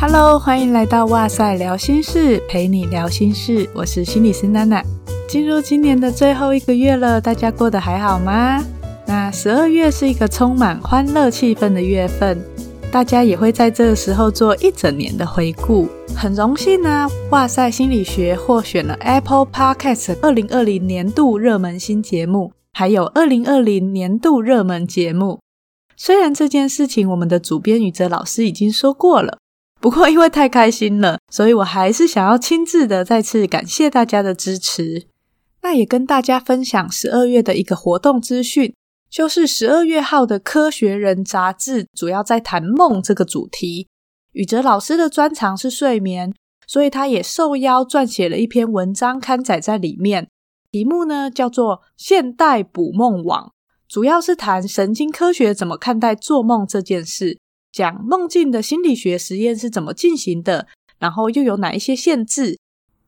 Hello，欢迎来到哇塞聊心事，陪你聊心事。我是心理师娜娜。进入今年的最后一个月了，大家过得还好吗？那十二月是一个充满欢乐气氛的月份，大家也会在这个时候做一整年的回顾。很荣幸呢、啊，哇塞心理学获选了 Apple Podcast 二零二零年度热门新节目，还有二零二零年度热门节目。虽然这件事情我们的主编宇哲老师已经说过了。不过，因为太开心了，所以我还是想要亲自的再次感谢大家的支持。那也跟大家分享十二月的一个活动资讯，就是十二月号的《科学人》杂志，主要在谈梦这个主题。宇哲老师的专长是睡眠，所以他也受邀撰写了一篇文章刊载在里面。题目呢叫做《现代捕梦网》，主要是谈神经科学怎么看待做梦这件事。讲梦境的心理学实验是怎么进行的，然后又有哪一些限制？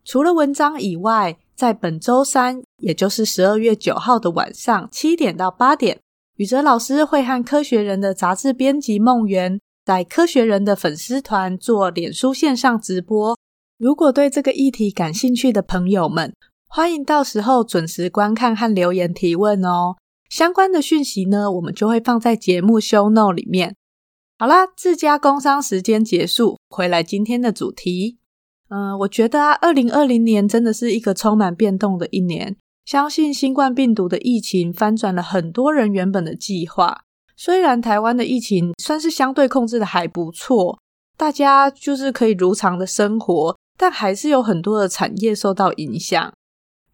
除了文章以外，在本周三，也就是十二月九号的晚上七点到八点，宇哲老师会和科学人的杂志编辑梦圆在科学人的粉丝团做脸书线上直播。如果对这个议题感兴趣的朋友们，欢迎到时候准时观看和留言提问哦。相关的讯息呢，我们就会放在节目 show note 里面。好啦，自家工商时间结束，回来今天的主题。嗯、我觉得啊，二零二零年真的是一个充满变动的一年。相信新冠病毒的疫情翻转了很多人原本的计划。虽然台湾的疫情算是相对控制的还不错，大家就是可以如常的生活，但还是有很多的产业受到影响。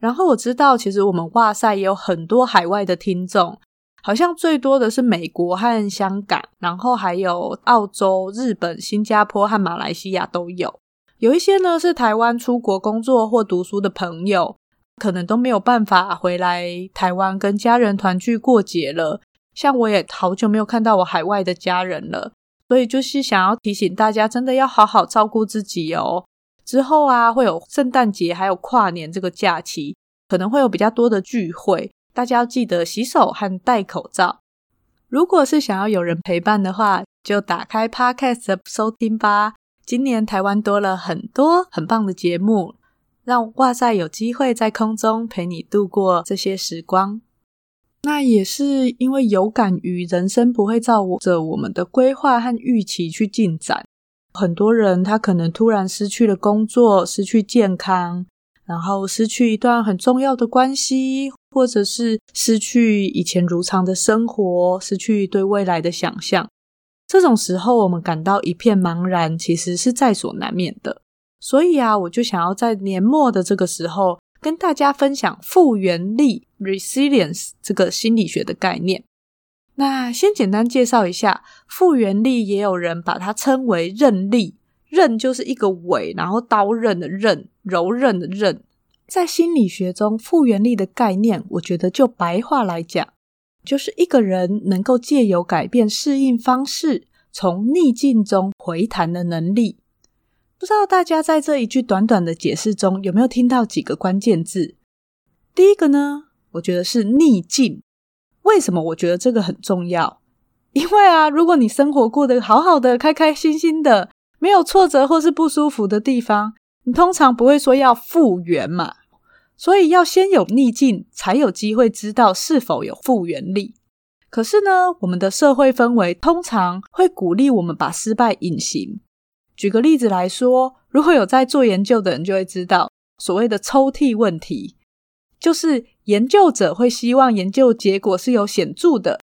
然后我知道，其实我们哇塞也有很多海外的听众。好像最多的是美国和香港，然后还有澳洲、日本、新加坡和马来西亚都有。有一些呢是台湾出国工作或读书的朋友，可能都没有办法回来台湾跟家人团聚过节了。像我也好久没有看到我海外的家人了，所以就是想要提醒大家，真的要好好照顾自己哦。之后啊，会有圣诞节还有跨年这个假期，可能会有比较多的聚会。大家要记得洗手和戴口罩。如果是想要有人陪伴的话，就打开 Podcast 收听吧。今年台湾多了很多很棒的节目，让哇塞有机会在空中陪你度过这些时光。那也是因为有感于人生不会照着我们的规划和预期去进展，很多人他可能突然失去了工作，失去健康，然后失去一段很重要的关系。或者是失去以前如常的生活，失去对未来的想象，这种时候我们感到一片茫然，其实是在所难免的。所以啊，我就想要在年末的这个时候跟大家分享复原力 （resilience） 这个心理学的概念。那先简单介绍一下复原力，也有人把它称为韧力，韧就是一个尾，然后刀刃的刃，柔韧的韧。在心理学中，复原力的概念，我觉得就白话来讲，就是一个人能够借由改变适应方式，从逆境中回弹的能力。不知道大家在这一句短短的解释中有没有听到几个关键字？第一个呢，我觉得是逆境。为什么我觉得这个很重要？因为啊，如果你生活过得好好的、开开心心的，没有挫折或是不舒服的地方。你通常不会说要复原嘛，所以要先有逆境，才有机会知道是否有复原力。可是呢，我们的社会氛围通常会鼓励我们把失败隐形。举个例子来说，如果有在做研究的人就会知道，所谓的抽屉问题，就是研究者会希望研究结果是有显著的、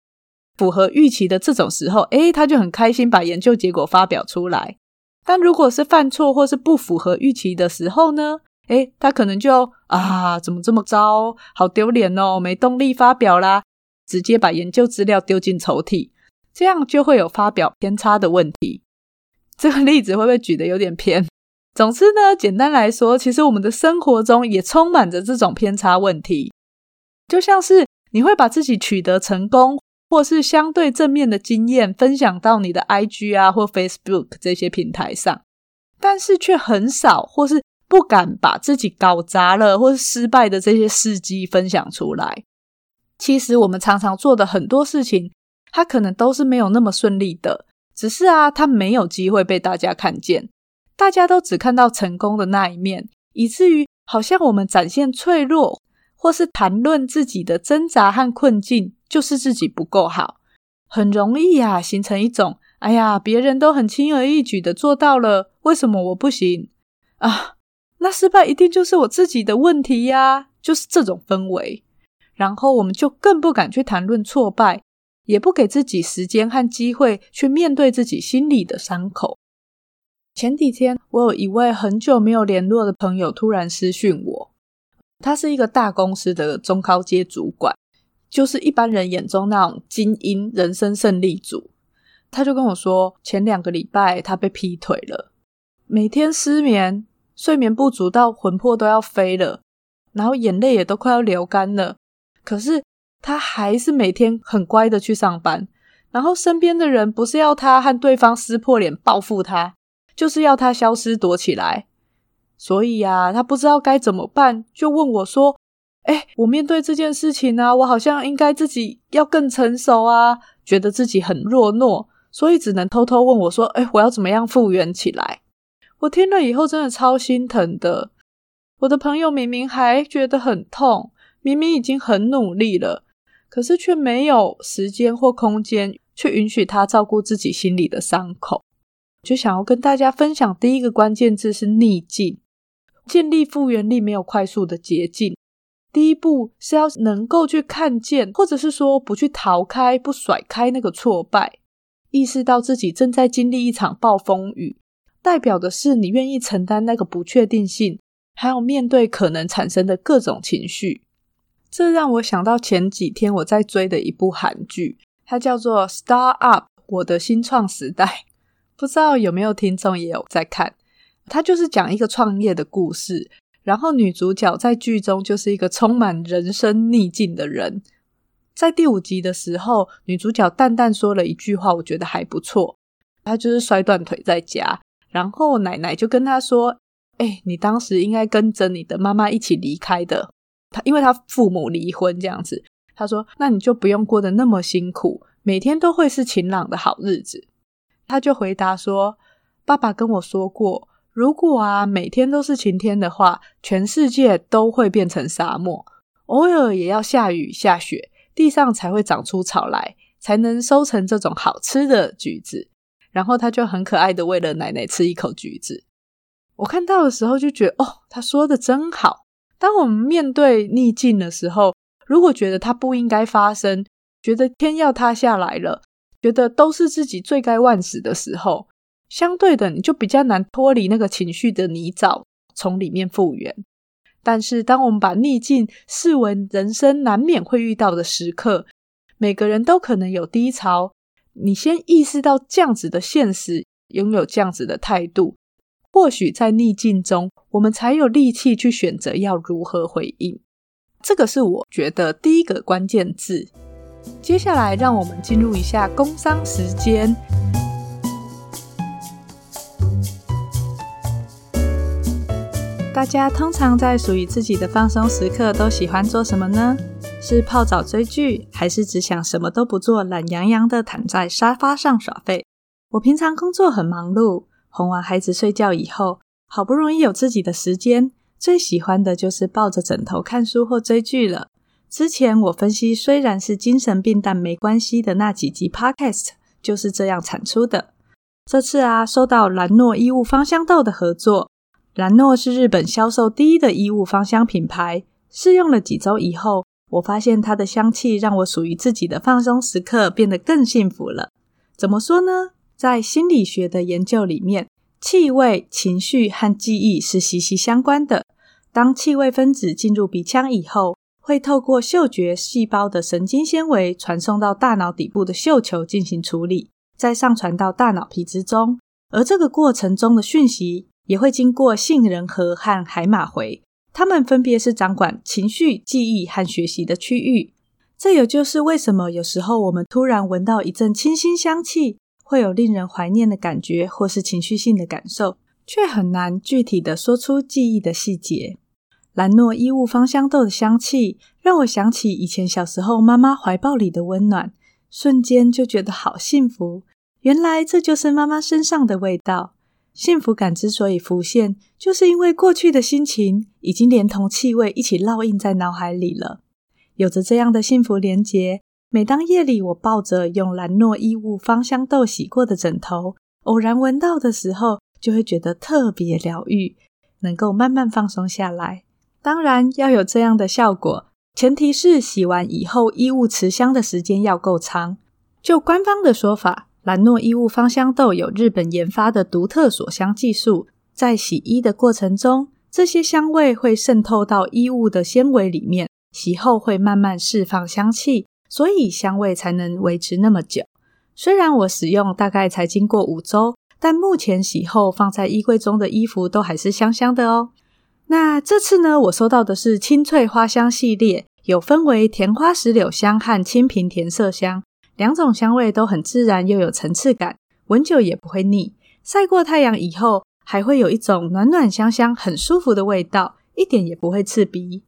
符合预期的这种时候，诶，他就很开心把研究结果发表出来。但如果是犯错或是不符合预期的时候呢？诶，他可能就啊，怎么这么糟，好丢脸哦，没动力发表啦，直接把研究资料丢进抽屉，这样就会有发表偏差的问题。这个例子会不会举得有点偏？总之呢，简单来说，其实我们的生活中也充满着这种偏差问题，就像是你会把自己取得成功。或是相对正面的经验分享到你的 IG 啊或 Facebook 这些平台上，但是却很少或是不敢把自己搞砸了或是失败的这些事迹分享出来。其实我们常常做的很多事情，它可能都是没有那么顺利的，只是啊，它没有机会被大家看见，大家都只看到成功的那一面，以至于好像我们展现脆弱，或是谈论自己的挣扎和困境，就是自己不够好，很容易啊，形成一种“哎呀，别人都很轻而易举的做到了，为什么我不行啊？那失败一定就是我自己的问题呀”，就是这种氛围。然后我们就更不敢去谈论挫败，也不给自己时间和机会去面对自己心里的伤口。前几天，我有一位很久没有联络的朋友突然私讯我。他是一个大公司的中高阶主管，就是一般人眼中那种精英、人生胜利组。他就跟我说，前两个礼拜他被劈腿了，每天失眠，睡眠不足到魂魄都要飞了，然后眼泪也都快要流干了。可是他还是每天很乖的去上班，然后身边的人不是要他和对方撕破脸报复他，就是要他消失躲起来。所以啊，他不知道该怎么办，就问我说：“诶，我面对这件事情啊，我好像应该自己要更成熟啊，觉得自己很弱懦，所以只能偷偷问我说：‘诶，我要怎么样复原起来？’我听了以后真的超心疼的。我的朋友明明还觉得很痛，明明已经很努力了，可是却没有时间或空间去允许他照顾自己心里的伤口。就想要跟大家分享，第一个关键字是逆境。建立复原力没有快速的捷径，第一步是要能够去看见，或者是说不去逃开、不甩开那个挫败，意识到自己正在经历一场暴风雨，代表的是你愿意承担那个不确定性，还有面对可能产生的各种情绪。这让我想到前几天我在追的一部韩剧，它叫做《Star Up》，我的新创时代，不知道有没有听众也有在看。他就是讲一个创业的故事，然后女主角在剧中就是一个充满人生逆境的人。在第五集的时候，女主角淡淡说了一句话，我觉得还不错。她就是摔断腿在家，然后奶奶就跟她说：“欸，你当时应该跟着你的妈妈一起离开的。她因为她父母离婚这样子。她说，那你就不用过得那么辛苦，每天都会是晴朗的好日子。”她就回答说：“爸爸跟我说过。”如果啊，每天都是晴天的话，全世界都会变成沙漠。偶尔也要下雨下雪，地上才会长出草来，才能收成这种好吃的橘子。然后他就很可爱的喂了奶奶吃一口橘子。我看到的时候就觉得，哦，他说的真好。当我们面对逆境的时候，如果觉得它不应该发生，觉得天要塌下来了，觉得都是自己罪该万死的时候。相对的，你就比较难脱离那个情绪的泥沼，从里面复原。但是，当我们把逆境视为人生难免会遇到的时刻，每个人都可能有低潮。你先意识到这样子的现实，拥有这样子的态度，或许在逆境中，我们才有力气去选择要如何回应。这个是我觉得第一个关键字。接下来，让我们进入一下工商时间。大家通常在属于自己的放松时刻都喜欢做什么呢？是泡澡追剧，还是只想什么都不做，懒洋洋的躺在沙发上耍废？我平常工作很忙碌，哄完孩子睡觉以后，好不容易有自己的时间，最喜欢的就是抱着枕头看书或追剧了。之前我分析虽然是精神病，但没关系的那几集 Podcast 就是这样产出的。这次啊，收到兰诺衣物芳香豆的合作。兰诺是日本销售第一的衣物芳香品牌。试用了几周以后，我发现它的香气让我属于自己的放松时刻变得更幸福了。怎么说呢？在心理学的研究里面，气味、情绪和记忆是息息相关的。当气味分子进入鼻腔以后，会透过嗅觉细胞的神经纤维传送到大脑底部的嗅球进行处理，再上传到大脑皮质中。而这个过程中的讯息，也会经过杏仁核和海马回，它们分别是掌管情绪、记忆和学习的区域。这也就是为什么有时候我们突然闻到一阵清新香气，会有令人怀念的感觉，或是情绪性的感受，却很难具体的说出记忆的细节。兰诺衣物芳香豆的香气让我想起以前小时候妈妈怀抱里的温暖，瞬间就觉得好幸福。原来这就是妈妈身上的味道。幸福感之所以浮现，就是因为过去的心情已经连同气味一起烙印在脑海里了。有着这样的幸福连结，每当夜里我抱着用兰诺衣物芳香豆洗过的枕头，偶然闻到的时候，就会觉得特别疗愈，能够慢慢放松下来。当然，要有这样的效果，前提是洗完以后衣物持香的时间要够长。就官方的说法，兰诺衣物芳香豆有日本研发的独特锁香技术，在洗衣的过程中，这些香味会渗透到衣物的纤维里面，洗后会慢慢释放香气，所以香味才能维持那么久。虽然我使用大概才经过五周，但目前洗后放在衣柜中的衣服都还是香香的哦。那这次呢，我收到的是清脆花香系列，有分为甜花石榴香和清平甜色香。两种香味都很自然，又有层次感，闻久也不会腻。晒过太阳以后，还会有一种暖暖香香、很舒服的味道，一点也不会刺鼻。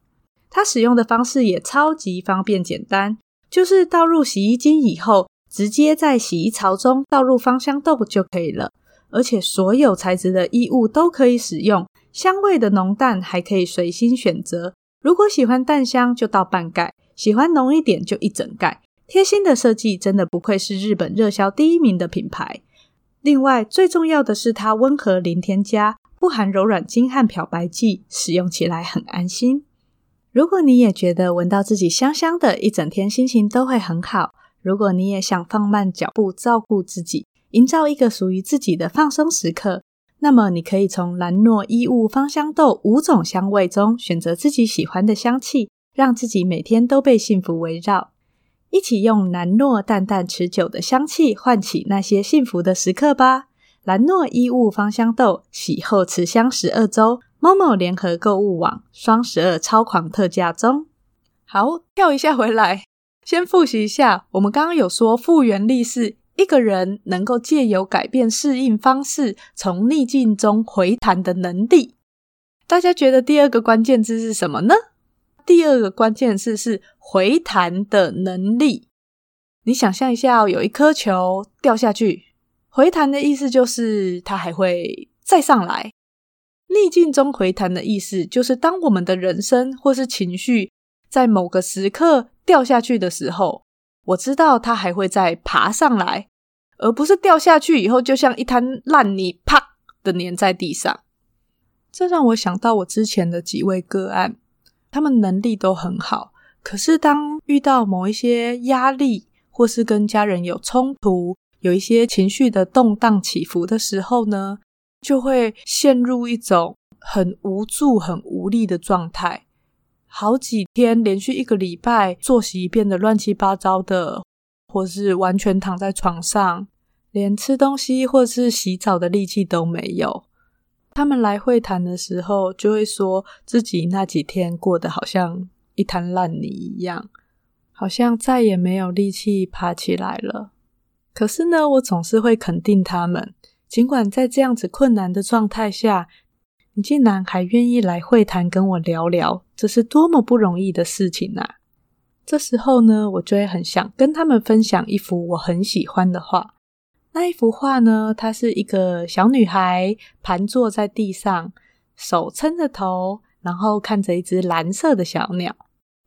它使用的方式也超级方便简单，就是倒入洗衣精以后，直接在洗衣槽中倒入芳香豆就可以了。而且所有材质的衣物都可以使用，香味的浓淡还可以随心选择。如果喜欢淡香，就倒半盖；喜欢浓一点，就一整盖。贴心的设计真的不愧是日本热销第一名的品牌。另外，最重要的是它温和零添加，不含柔软精和漂白剂，使用起来很安心。如果你也觉得闻到自己香香的，一整天心情都会很好。如果你也想放慢脚步，照顾自己，营造一个属于自己的放松时刻，那么你可以从兰诺衣物芳香豆五种香味中选择自己喜欢的香气，让自己每天都被幸福围绕。一起用兰诺淡淡持久的香气唤起那些幸福的时刻吧！兰诺衣物芳香豆洗后持香十二周，momo 联合购物网双十二超狂特价中。好，跳一下回来，先复习一下，我们刚刚有说复原力是一个人能够借由改变适应方式，从逆境中回弹的能力。大家觉得第二个关键字是什么呢？第二个关键字是回弹的能力。你想象一下哦，有一颗球掉下去，回弹的意思就是它还会再上来。逆境中回弹的意思就是，当我们的人生或是情绪在某个时刻掉下去的时候，我知道它还会再爬上来，而不是掉下去以后就像一滩烂泥，啪的粘在地上。这让我想到我之前的几位个案。他们能力都很好，可是当遇到某一些压力，或是跟家人有冲突，有一些情绪的动荡起伏的时候呢，就会陷入一种很无助、很无力的状态。好几天，连续一个礼拜，作息变得乱七八糟的，或是完全躺在床上，连吃东西或是洗澡的力气都没有。他们来会谈的时候，就会说自己那几天过得好像一滩烂泥一样，好像再也没有力气爬起来了。可是呢，我总是会肯定他们，尽管在这样子困难的状态下，你竟然还愿意来会谈跟我聊聊，这是多么不容易的事情啊！这时候呢，我就会很想跟他们分享一幅我很喜欢的画。那一幅画呢，它是一个小女孩盘坐在地上，手撑着头，然后看着一只蓝色的小鸟。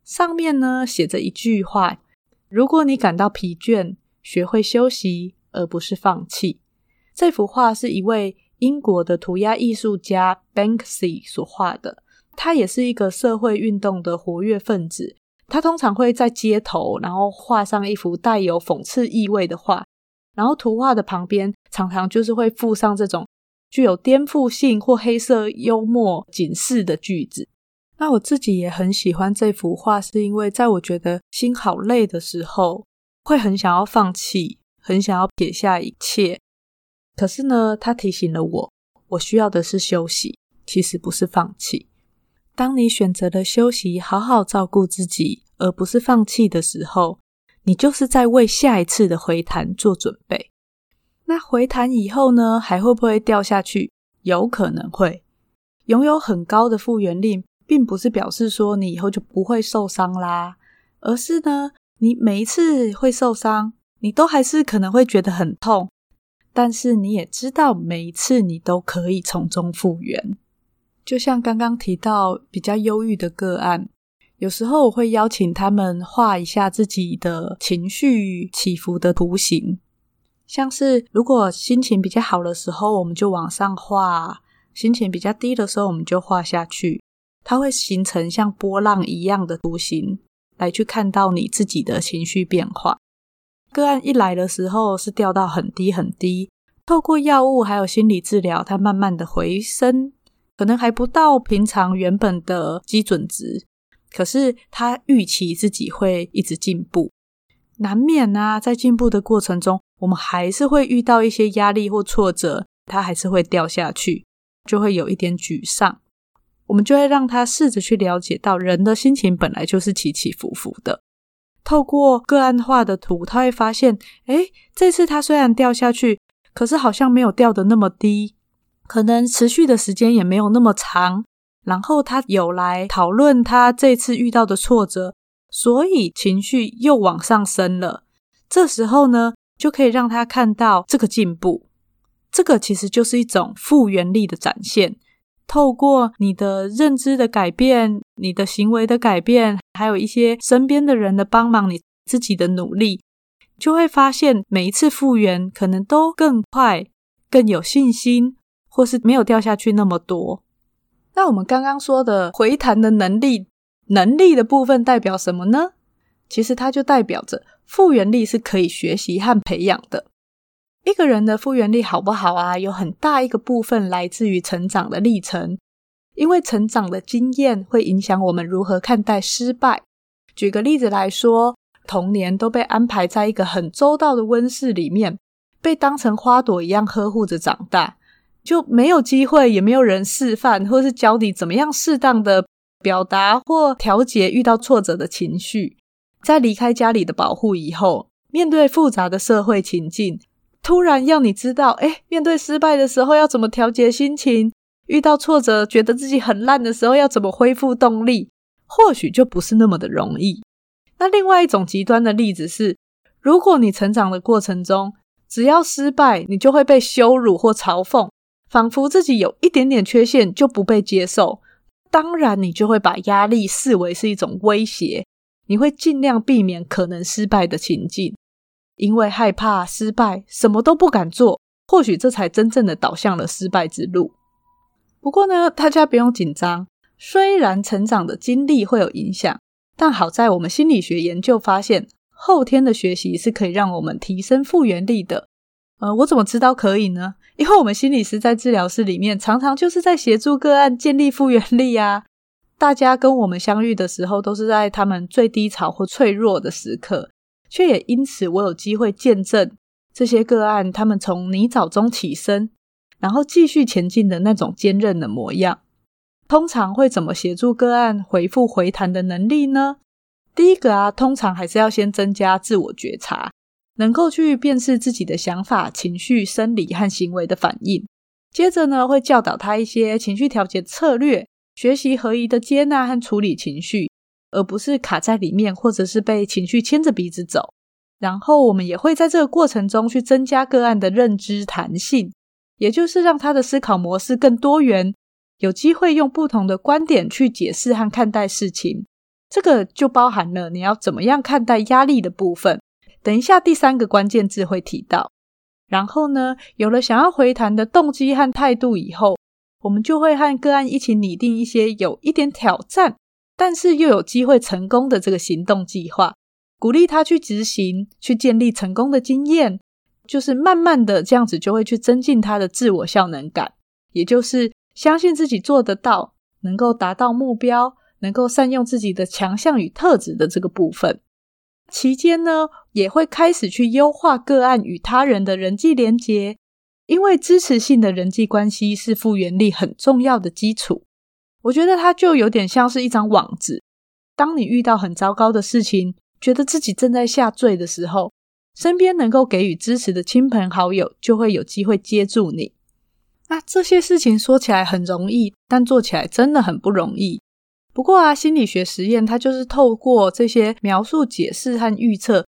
上面呢写着一句话：“如果你感到疲倦，学会休息，而不是放弃。”这幅画是一位英国的涂鸦艺术家 Banksy 所画的。他也是一个社会运动的活跃分子。他通常会在街头，然后画上一幅带有讽刺意味的画。然后图画的旁边常常就是会附上这种具有颠覆性或黑色幽默警示的句子。那我自己也很喜欢这幅画，是因为在我觉得心好累的时候，会很想要放弃，很想要撇下一切。可是呢，它提醒了我，我需要的是休息，其实不是放弃。当你选择了休息，好好照顾自己，而不是放弃的时候，你就是在为下一次的回弹做准备。那回弹以后呢，还会不会掉下去？有可能会。拥有很高的复原力，并不是表示说你以后就不会受伤啦，而是呢，你每一次会受伤，你都还是可能会觉得很痛，但是你也知道每一次你都可以从中复原。就像刚刚提到比较忧郁的个案，有时候我会邀请他们画一下自己的情绪起伏的图形，像是如果心情比较好的时候，我们就往上画；心情比较低的时候，我们就画下去。它会形成像波浪一样的图形，来去看到你自己的情绪变化。个案一来的时候是掉到很低很低，透过药物还有心理治疗，它慢慢的回升，可能还不到平常原本的基准值，可是他预期自己会一直进步。难免啊，在进步的过程中，我们还是会遇到一些压力或挫折，他还是会掉下去，就会有一点沮丧。我们就会让他试着去了解到，人的心情本来就是起起伏伏的。透过个案画的图，他会发现，哎，这次他虽然掉下去，可是好像没有掉得那么低，可能持续的时间也没有那么长。然后他有来讨论他这次遇到的挫折，所以情绪又往上升了。这时候呢，就可以让他看到这个进步。这个其实就是一种复原力的展现。透过你的认知的改变，你的行为的改变，还有一些身边的人的帮忙，你自己的努力，就会发现每一次复原可能都更快、更有信心，或是没有掉下去那么多。那我们刚刚说的回弹的能力，能力的部分代表什么呢？其实它就代表着复原力是可以学习和培养的。一个人的复原力好不好啊？有很大一个部分来自于成长的历程，因为成长的经验会影响我们如何看待失败。举个例子来说，童年都被安排在一个很周到的温室里面，被当成花朵一样呵护着长大，就没有机会，也没有人示范或是教你怎么样适当的表达或调节遇到挫折的情绪。在离开家里的保护以后，面对复杂的社会情境。突然要你知道，诶，面对失败的时候要怎么调节心情？遇到挫折，觉得自己很烂的时候要怎么恢复动力？或许就不是那么的容易。那另外一种极端的例子是，如果你成长的过程中，只要失败，你就会被羞辱或嘲讽，仿佛自己有一点点缺陷就不被接受。当然，你就会把压力视为是一种威胁，你会尽量避免可能失败的情境。因为害怕失败，什么都不敢做，或许这才真正的导向了失败之路。不过呢，大家不用紧张。虽然成长的经历会有影响，但好在我们心理学研究发现，后天的学习是可以让我们提升复原力的。呃，我怎么知道可以呢？因为我们心理师在治疗室里面，常常就是在协助个案建立复原力啊。大家跟我们相遇的时候，都是在他们最低潮或脆弱的时刻。却也因此，我有机会见证这些个案，他们从泥沼中起身，然后继续前进的那种坚韧的模样。通常会怎么协助个案恢复回弹的能力呢？第一个啊，通常还是要先增加自我觉察，能够去辨识自己的想法、情绪、生理和行为的反应。接着呢，会教导他一些情绪调节策略，学习合宜的接纳和处理情绪。而不是卡在里面，或者是被情绪牵着鼻子走。然后我们也会在这个过程中去增加个案的认知弹性，也就是让他的思考模式更多元，有机会用不同的观点去解释和看待事情。这个就包含了你要怎么样看待压力的部分。等一下第三个关键字会提到。然后呢，有了想要回弹的动机和态度以后，我们就会和个案一起拟定一些有一点挑战。但是又有机会成功的这个行动计划，鼓励他去执行，去建立成功的经验，就是慢慢的这样子就会去增进他的自我效能感，也就是相信自己做得到，能够达到目标，能够善用自己的强项与特质的这个部分。期间呢，也会开始去优化个案与他人的人际连结，因为支持性的人际关系是复原力很重要的基础。我觉得它就有点像是一张网子。当你遇到很糟糕的事情，觉得自己正在下坠的时候，身边能够给予支持的亲朋好友就会有机会接住你。那这些事情说起来很容易，但做起来真的很不容易。不过啊，心理学实验它就是透过这些描述、解释和预测，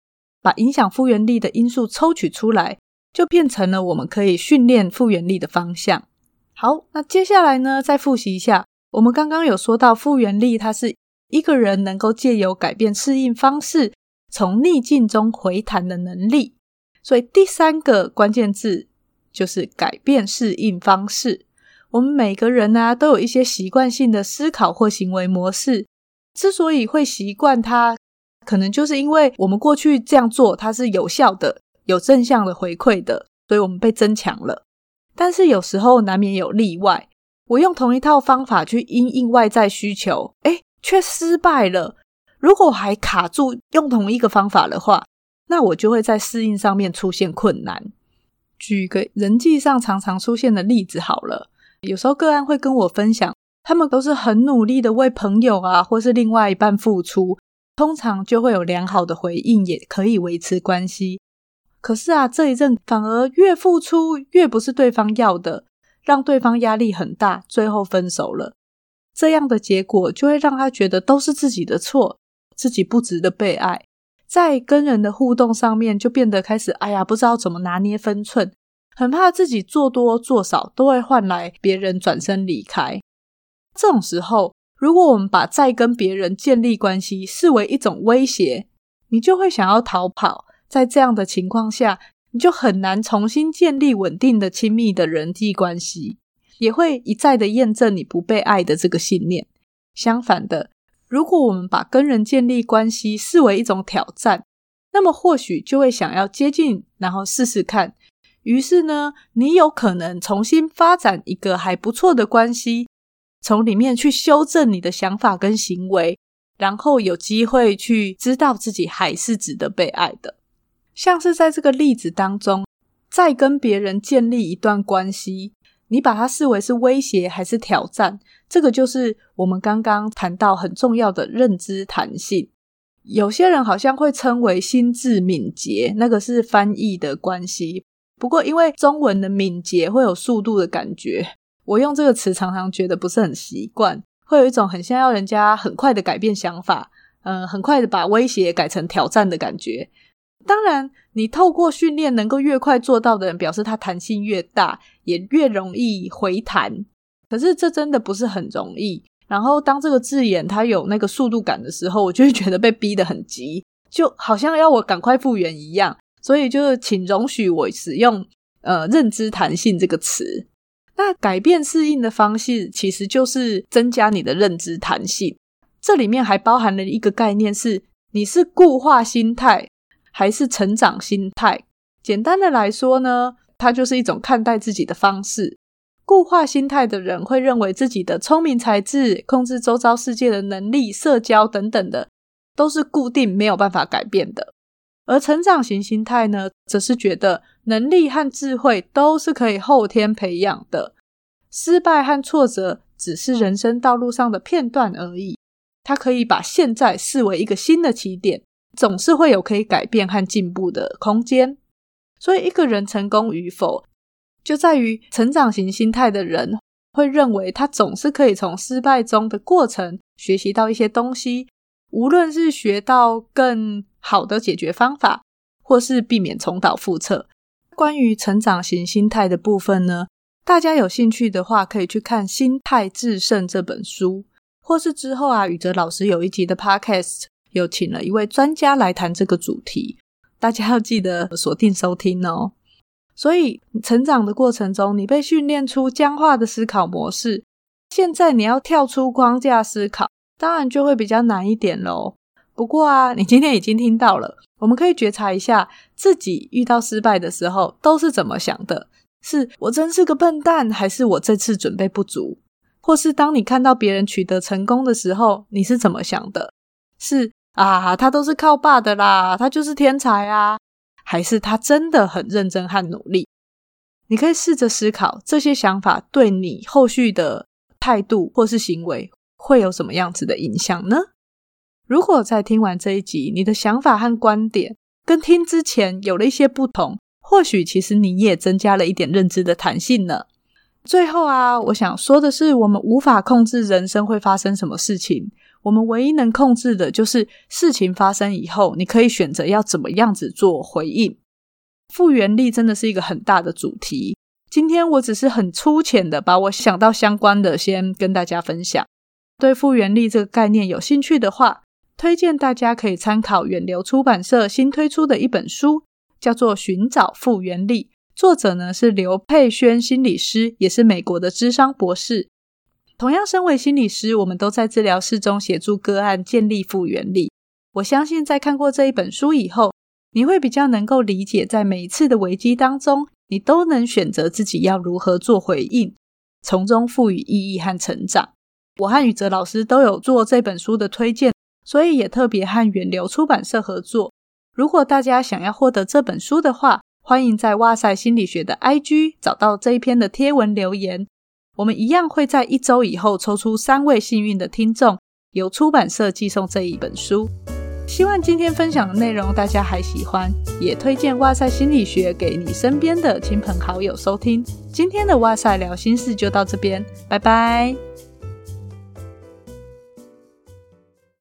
把影响复原力的因素抽取出来，就变成了我们可以训练复原力的方向。好，那接下来呢，再复习一下，我们刚刚有说到复原力，它是一个人能够借由改变适应方式，从逆境中回弹的能力。所以第三个关键字就是改变适应方式。我们每个人呢、都有一些习惯性的思考或行为模式。之所以会习惯它，可能就是因为我们过去这样做，它是有效的、有正向的回馈的，所以我们被增强了。但是有时候难免有例外，我用同一套方法去因应外在需求，诶，却失败了。如果还卡住用同一个方法的话，那我就会在适应上面出现困难。举个人际上常常出现的例子好了。有时候个案会跟我分享，他们都是很努力的为朋友啊，或是另外一半付出，通常就会有良好的回应，也可以维持关系。可是啊，这一阵反而越付出越不是对方要的，让对方压力很大，最后分手了。这样的结果就会让他觉得都是自己的错，自己不值得被爱，在跟人的互动上面就变得开始，哎呀，不知道怎么拿捏分寸。很怕自己做多做少都会换来别人转身离开。这种时候，如果我们把再跟别人建立关系视为一种威胁，你就会想要逃跑。在这样的情况下，你就很难重新建立稳定的亲密的人际关系，也会一再的验证你不被爱的这个信念。相反的，如果我们把跟人建立关系视为一种挑战，那么或许就会想要接近，然后试试看。于是呢，你有可能重新发展一个还不错的关系，从里面去修正你的想法跟行为，然后有机会去知道自己还是值得被爱的。像是在这个例子当中，再跟别人建立一段关系，你把它视为是威胁还是挑战？这个就是我们刚刚谈到很重要的认知弹性。有些人好像会称为心智敏捷，那个是翻译的关系。不过，因为中文的敏捷会有速度的感觉，我用这个词常常觉得不是很习惯，会有一种很像要人家很快的改变想法，嗯、呃，很快的把威胁改成挑战的感觉。当然，你透过训练能够越快做到的人，表示他弹性越大，也越容易回弹。可是这真的不是很容易。然后，当这个字眼它有那个速度感的时候，我就会觉得被逼得很急，就好像要我赶快复原一样。所以就是，请容许我使用“呃认知弹性”这个词。那改变适应的方式，其实就是增加你的认知弹性。这里面还包含了一个概念是：你是固化心态还是成长心态？简单的来说呢，它就是一种看待自己的方式。固化心态的人会认为自己的聪明才智、控制周遭世界的能力、社交等等的，都是固定没有办法改变的。而成长型心态呢，则是觉得能力和智慧都是可以后天培养的，失败和挫折只是人生道路上的片段而已。他可以把现在视为一个新的起点，总是会有可以改变和进步的空间。所以，一个人成功与否，就在于成长型心态的人会认为他总是可以从失败中的过程学习到一些东西。无论是学到更好的解决方法，或是避免重蹈覆辙。关于成长型心态的部分呢，大家有兴趣的话，可以去看《心态致胜》这本书，或是之后啊，宇哲老师有一集的 Podcast 有请了一位专家来谈这个主题，大家要记得锁定收听哦。所以，成长的过程中，你被训练出僵化的思考模式，现在你要跳出框架思考。当然就会比较难一点喽。不过啊，你今天已经听到了，我们可以觉察一下自己遇到失败的时候都是怎么想的？是我真是个笨蛋，还是我这次准备不足？或是当你看到别人取得成功的时候，你是怎么想的？是啊，他都是靠爸的啦，他就是天才啊，还是他真的很认真和努力？你可以试着思考这些想法对你后续的态度或是行为。会有什么样子的影响呢？如果在听完这一集，你的想法和观点跟听之前有了一些不同，或许其实你也增加了一点认知的弹性呢。最后啊，我想说的是，我们无法控制人生会发生什么事情，我们唯一能控制的就是事情发生以后，你可以选择要怎么样子做回应。复原力真的是一个很大的主题。今天我只是很粗浅的把我想到相关的先跟大家分享。对复原力这个概念有兴趣的话，推荐大家可以参考远流出版社新推出的一本书，叫做《寻找复原力》，作者呢是刘佩轩心理师，也是美国的咨商博士。同样身为心理师，我们都在治疗室中协助个案建立复原力。我相信在看过这一本书以后，你会比较能够理解，在每一次的危机当中，你都能选择自己要如何做回应，从中赋予意义和成长。我和宇哲老师都有做这本书的推荐，所以也特别和远流出版社合作。如果大家想要获得这本书的话，欢迎在哇塞心理学的 IG 找到这一篇的贴文留言，我们一样会在一周以后抽出三位幸运的听众，由出版社寄送这一本书。希望今天分享的内容大家还喜欢，也推荐哇塞心理学给你身边的亲朋好友收听。今天的哇塞聊心事就到这边，拜拜。